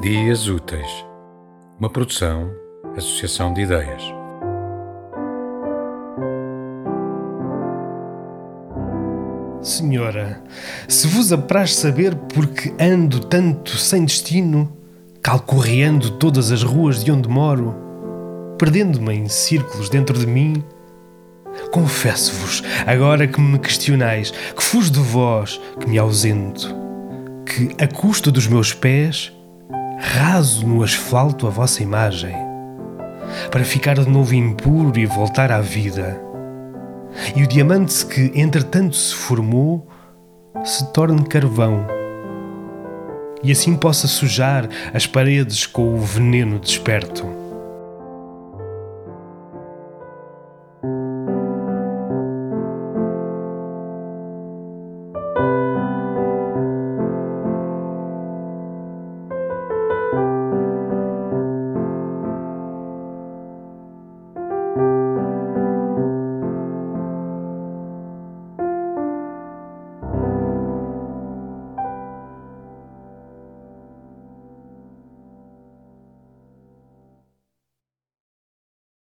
Dias Úteis, uma produção, associação de ideias. Senhora, se vos apraz saber por que ando tanto sem destino, calcorreando todas as ruas de onde moro, perdendo-me em círculos dentro de mim, confesso-vos, agora que me questionais, que fujo de vós, que me ausento, que, a custa dos meus pés, raso no asfalto a vossa imagem, para ficar de novo impuro e voltar à vida. E o diamante que entretanto se formou se torne carvão, e assim possa sujar as paredes com o veneno desperto.